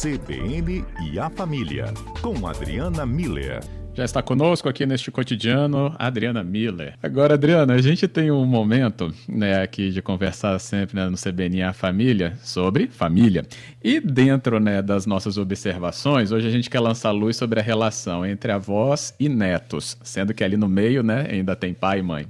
CBN e a Família, com Adriana Miller. Já está conosco aqui neste cotidiano, Adriana Miller. Agora, Adriana, a gente tem um momento né, aqui de conversar sempre né, no CBN e a Família sobre família. E dentro né, das nossas observações, hoje a gente quer lançar luz sobre a relação entre avós e netos, sendo que ali no meio né, ainda tem pai e mãe.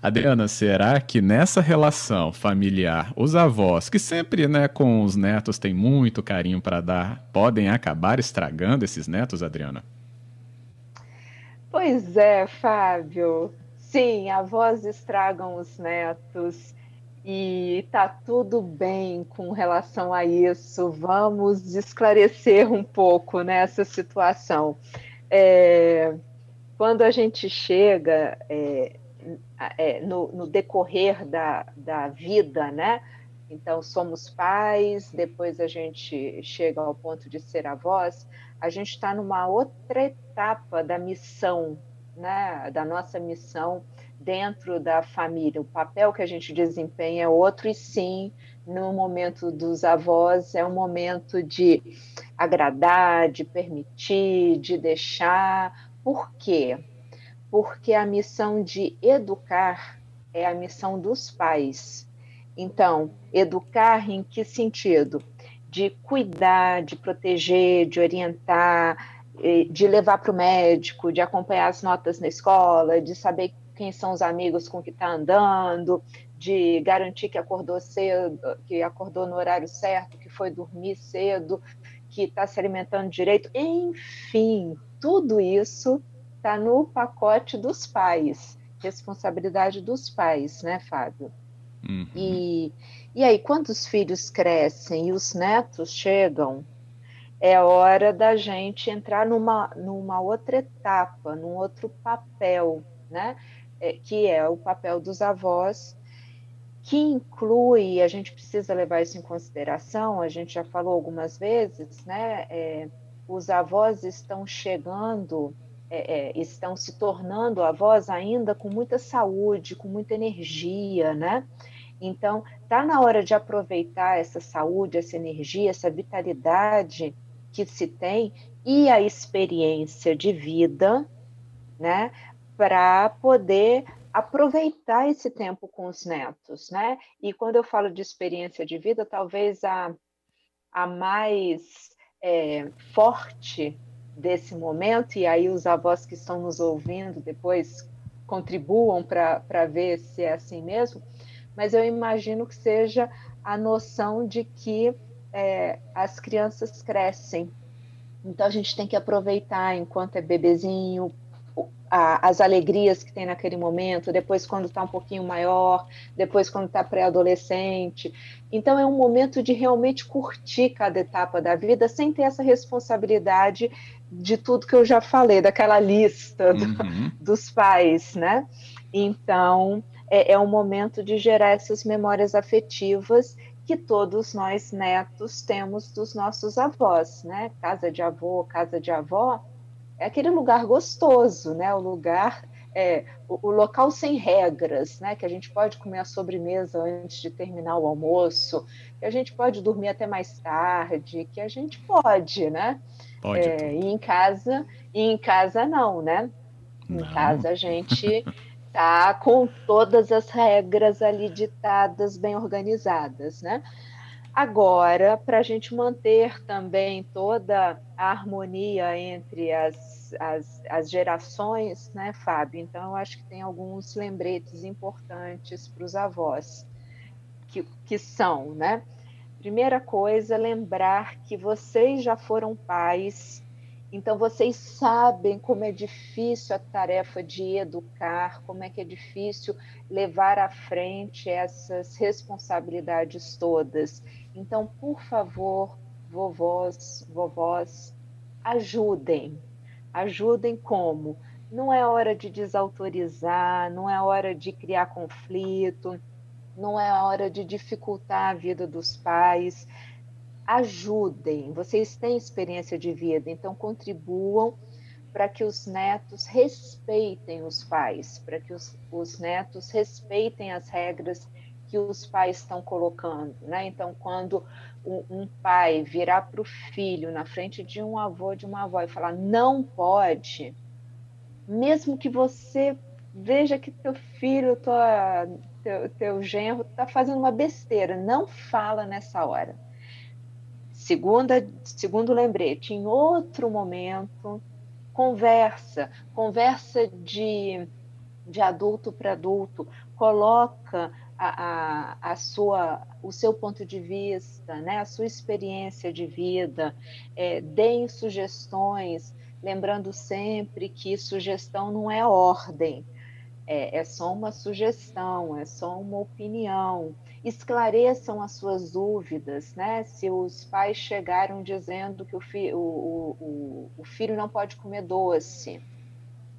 Adriana, será que nessa relação familiar, os avós, que sempre né, com os netos têm muito carinho para dar, podem acabar estragando esses netos, Adriana? Pois é, Fábio. Sim, avós estragam os netos e tá tudo bem com relação a isso. Vamos esclarecer um pouco nessa situação. É, quando a gente chega é, é, no, no, decorrer da, da vida, né? Então, somos pais, depois a gente chega ao ponto de ser avós, a gente está numa outra etapa da missão, né? Da nossa missão dentro da família. O papel que a gente desempenha é outro, e sim, no momento dos avós, é um momento de agradar, de permitir, de deixar. Por quê? Porque a missão de educar é a missão dos pais. Então, educar em que sentido? De cuidar, de proteger, de orientar, de levar para o médico, de acompanhar as notas na escola, de saber quem são os amigos com que está andando, de garantir que acordou cedo, que acordou no horário certo, que foi dormir cedo, que está se alimentando direito, enfim, tudo isso está no pacote dos pais, responsabilidade dos pais, né, Fábio? Uhum. E, e aí, quando os filhos crescem e os netos chegam, é hora da gente entrar numa, numa outra etapa, num outro papel, né? É, que é o papel dos avós, que inclui, a gente precisa levar isso em consideração, a gente já falou algumas vezes, né? É, os avós estão chegando é, é, estão se tornando avós ainda com muita saúde, com muita energia, né? Então, está na hora de aproveitar essa saúde, essa energia, essa vitalidade que se tem e a experiência de vida, né, para poder aproveitar esse tempo com os netos, né? E quando eu falo de experiência de vida, talvez a, a mais é, forte desse momento, e aí os avós que estão nos ouvindo depois contribuam para ver se é assim mesmo, mas eu imagino que seja a noção de que é, as crianças crescem. Então a gente tem que aproveitar enquanto é bebezinho, a, as alegrias que tem naquele momento, depois quando está um pouquinho maior, depois quando está pré-adolescente. Então é um momento de realmente curtir cada etapa da vida sem ter essa responsabilidade de tudo que eu já falei, daquela lista do, uhum. dos pais, né? Então é, é um momento de gerar essas memórias afetivas que todos nós netos temos dos nossos avós, né? Casa de avô, casa de avó é aquele lugar gostoso, né? O lugar, é, o, o, local sem regras, né? Que a gente pode comer a sobremesa antes de terminar o almoço, que a gente pode dormir até mais tarde, que a gente pode, né? Pode. É, e em casa, e em casa não, né? Não. Em casa a gente tá com todas as regras ali ditadas, bem organizadas, né? Agora, para a gente manter também toda a harmonia entre as, as, as, gerações, né, Fábio? Então, eu acho que tem alguns lembretes importantes para os avós, que, que são, né? Primeira coisa, lembrar que vocês já foram pais então, vocês sabem como é difícil a tarefa de educar, como é que é difícil levar à frente essas responsabilidades todas. Então, por favor, vovós, vovós, ajudem. Ajudem como? Não é hora de desautorizar, não é hora de criar conflito, não é hora de dificultar a vida dos pais ajudem, vocês têm experiência de vida, então contribuam para que os netos respeitem os pais, para que os, os netos respeitem as regras que os pais estão colocando, né? Então, quando um, pai virar para o filho na frente de um avô, de uma avó e falar não pode, mesmo que você veja que teu filho, tua, teu, teu genro está fazendo uma besteira, não fala nessa hora. Segunda, segundo lembrete, em outro momento, conversa, conversa de, de adulto para adulto, coloca a, a, sua, o seu ponto de vista, né, a sua experiência de vida, é, deem sugestões, lembrando sempre que sugestão não é ordem, é, é só uma sugestão, é só uma opinião. Esclareçam as suas dúvidas, né? Se os pais chegaram dizendo que o, fi, o, o, o filho não pode comer doce,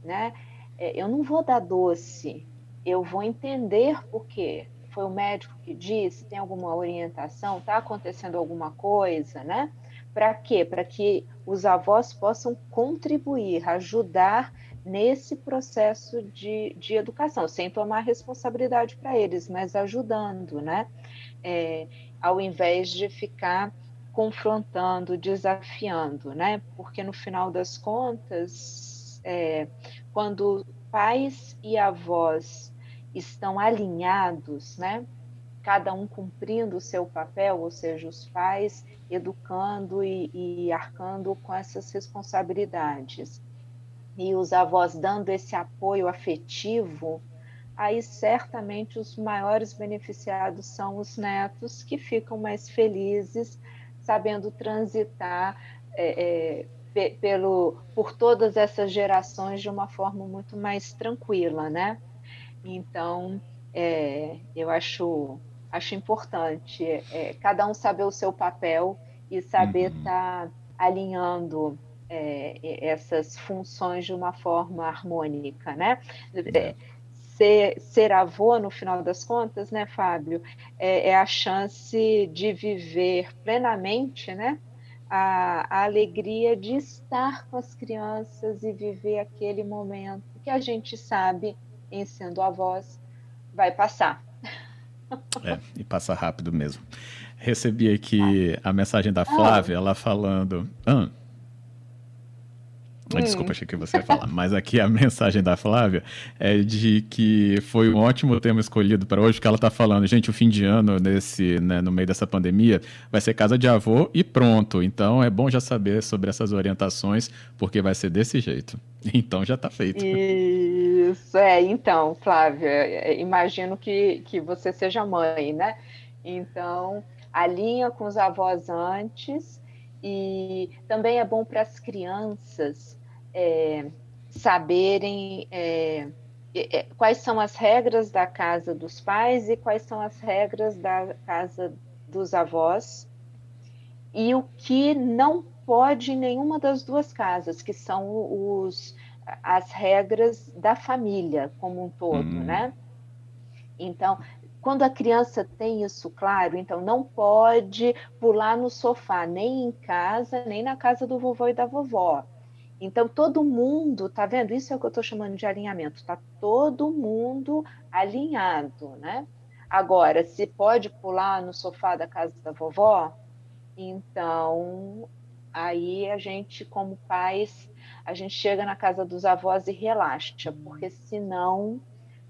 né? É, eu não vou dar doce, eu vou entender por quê. Foi o médico que disse, tem alguma orientação, está acontecendo alguma coisa, né? Para quê? Para que os avós possam contribuir, ajudar nesse processo de, de educação, sem tomar responsabilidade para eles, mas ajudando, né? É, ao invés de ficar confrontando, desafiando, né? Porque no final das contas, é, quando pais e avós estão alinhados, né? Cada um cumprindo o seu papel, ou seja, os pais educando e, e arcando com essas responsabilidades, e os avós dando esse apoio afetivo, aí certamente os maiores beneficiados são os netos que ficam mais felizes, sabendo transitar é, é, pelo, por todas essas gerações de uma forma muito mais tranquila, né? Então, é, eu acho, acho importante é, cada um saber o seu papel e saber estar uhum. tá alinhando é, essas funções de uma forma harmônica, né? É. Ser, ser, avô, no final das contas, né, Fábio, é, é a chance de viver plenamente, né, a, a, alegria de estar com as crianças e viver aquele momento que a gente sabe, em sendo avós, vai passar. É, e passa rápido mesmo. Recebi aqui ah. a mensagem da Flávia, ela falando. Ah, Hum. Desculpa, achei que você ia falar. Mas aqui a mensagem da Flávia é de que foi um ótimo tema escolhido para hoje, que ela está falando, gente, o fim de ano nesse, né, no meio dessa pandemia vai ser casa de avô e pronto. Então é bom já saber sobre essas orientações, porque vai ser desse jeito. Então já está feito. Isso, é. Então, Flávia, é, imagino que, que você seja mãe, né? Então, alinha com os avós antes e também é bom para as crianças é, saberem é, é, quais são as regras da casa dos pais e quais são as regras da casa dos avós e o que não pode em nenhuma das duas casas, que são os, as regras da família como um todo, uhum. né? Então, quando a criança tem isso claro, então não pode pular no sofá, nem em casa, nem na casa do vovô e da vovó. Então todo mundo, tá vendo? Isso é o que eu estou chamando de alinhamento. Tá todo mundo alinhado, né? Agora, se pode pular no sofá da casa da vovó, então aí a gente, como pais, a gente chega na casa dos avós e relaxa, porque senão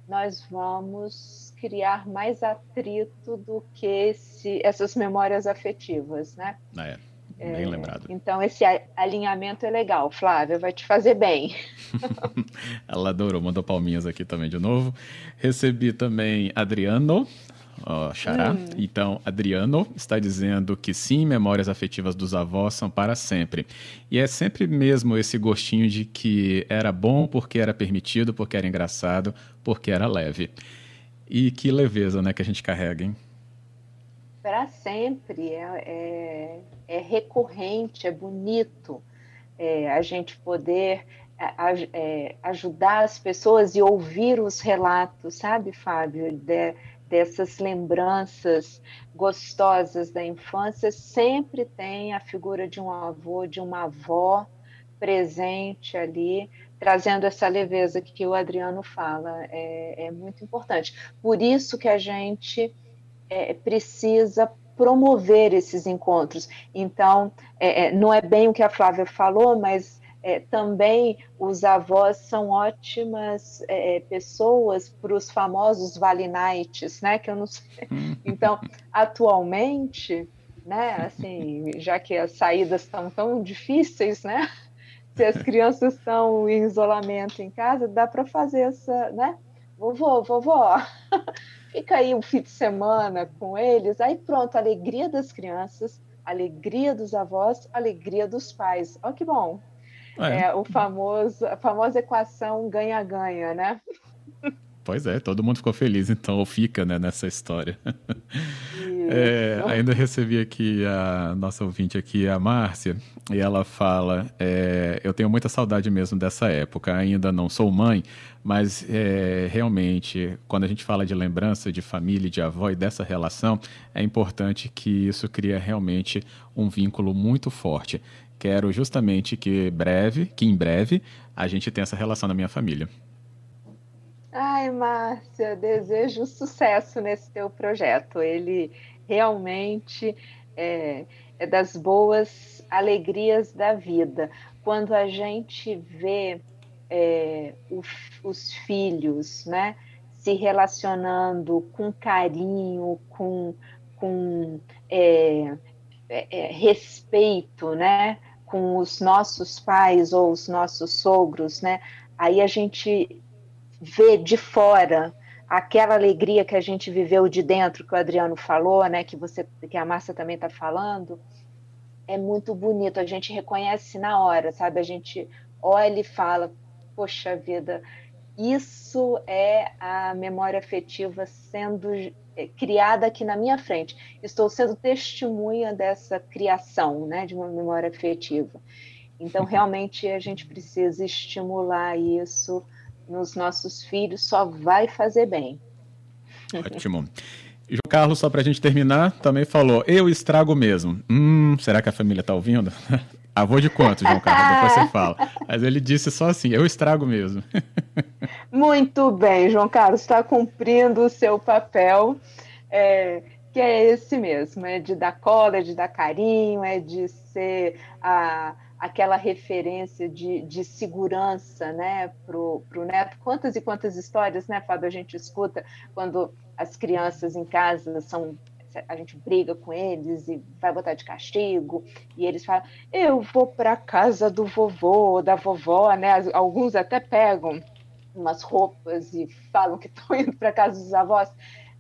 nós vamos criar mais atrito do que esse, essas memórias afetivas, né? É, bem é, lembrado. Então, esse alinhamento é legal, Flávia, vai te fazer bem. Ela adorou, mandou palminhas aqui também de novo. Recebi também Adriano, oh, Xará. Hum. Então, Adriano está dizendo que sim, memórias afetivas dos avós são para sempre. E é sempre mesmo esse gostinho de que era bom porque era permitido, porque era engraçado, porque era leve. E que leveza né, que a gente carrega, hein? Para sempre. É, é, é, recorrente, é bonito é, a gente poder é, ajudar as pessoas e ouvir os relatos, sabe, Fábio? De, dessas lembranças gostosas da infância, sempre tem a figura de um avô, de uma avó presente ali, trazendo essa leveza que o Adriano fala. É, é muito importante. Por isso que a gente é, precisa promover esses encontros. Então, é, é, não é bem o que a Flávia falou, mas é, também os avós são ótimas é, pessoas para os famosos Vale Nights, né? Que eu não sei. Então, atualmente, né? Assim, já que as saídas estão tão difíceis, né? Se as crianças estão em isolamento em casa, dá para fazer essa, né? Vovô, vovó, fica aí um fim de semana com eles, aí pronto, alegria das crianças, alegria dos avós, alegria dos pais. Olha que bom. É. é o famoso, a famosa equação ganha-ganha, né? Pois é, todo mundo ficou feliz, então, ou fica né, nessa história. É, ainda recebi aqui a nossa ouvinte aqui, a Márcia, e ela fala: é, Eu tenho muita saudade mesmo dessa época. Ainda não sou mãe, mas é, realmente, quando a gente fala de lembrança de família, de avó e dessa relação, é importante que isso cria realmente um vínculo muito forte. Quero justamente que breve, que em breve, a gente tenha essa relação na minha família. Ai, Márcia, desejo sucesso nesse teu projeto. Ele realmente é, é das boas alegrias da vida. Quando a gente vê é, o, os filhos, né, se relacionando com carinho, com, com é, é, é respeito, né, com os nossos pais ou os nossos sogros, né, aí a gente vê de fora aquela alegria que a gente viveu de dentro, que o Adriano falou, né, que você, que a Márcia também está falando, é muito bonito. A gente reconhece na hora, sabe? A gente olha e fala, poxa vida, isso é a memória afetiva sendo é, criada aqui na minha frente. Estou sendo testemunha dessa criação, né, de uma memória afetiva. Então, realmente, a gente precisa estimular isso nos nossos filhos só vai fazer bem. Ótimo. João Carlos, só para a gente terminar, também falou: eu estrago mesmo. Hum, será que a família está ouvindo? Avô de quanto, João Carlos? Depois você fala. Mas ele disse só assim: eu estrago mesmo. Muito bem, João Carlos, está cumprindo o seu papel, é, que é esse mesmo: é de dar cola, é de dar carinho, é de ser a aquela referência de, de segurança né, para o neto. Quantas e quantas histórias, né, Fábio, a gente escuta quando as crianças em casa são. A gente briga com eles e vai botar de castigo, e eles falam: Eu vou para casa do vovô, da vovó, né? Alguns até pegam umas roupas e falam que estão indo para casa dos avós.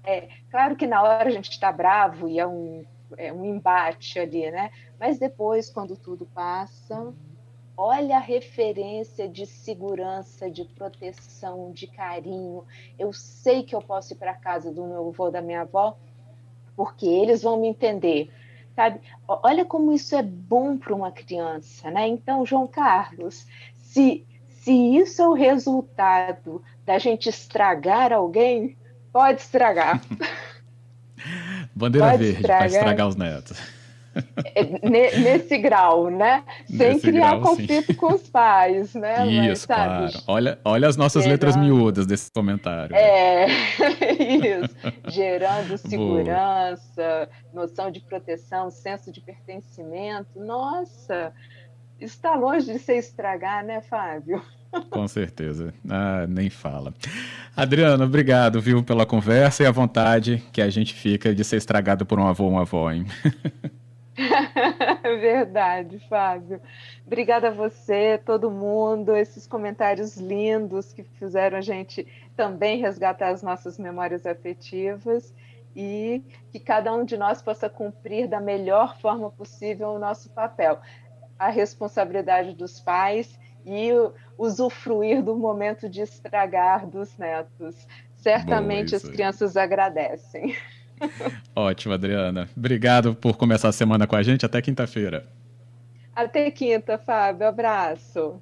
É, claro que na hora a gente está bravo e é um é, um embate ali, né? Mas depois, quando tudo passa, olha a referência de segurança, de proteção, de carinho. Eu sei que eu posso ir para casa do meu avô, da minha avó, porque eles vão me entender. Sabe? Olha como isso é bom para uma criança, né? Então, João Carlos, se, se isso é o resultado da gente estragar alguém, pode estragar. Bandeira Pode verde para estragar os netos. É, nesse grau, né? Sem Nesse criar grau, conflito sim. com os pais, né? Isso, Mas, claro. Olha, olha as nossas Gerando... letras miúdas desse comentário. É, isso. Gerando segurança, Boa. noção de proteção, senso de pertencimento. Nossa, está longe de se estragar, né, Fábio? Com certeza. Ah, nem fala. Adriano, obrigado, viu, pela conversa e a vontade que a gente fica de ser estragado por um avô ou uma avó, hein? Verdade, Fábio. Obrigada a você, todo mundo, esses comentários lindos que fizeram a gente também resgatar as nossas memórias afetivas e que cada um de nós possa cumprir da melhor forma possível o nosso papel. A responsabilidade dos pais e usufruir do momento de estragar dos netos. Certamente Boa, as crianças agradecem. Ótimo, Adriana. Obrigado por começar a semana com a gente. Até quinta-feira. Até quinta, Fábio. Abraço.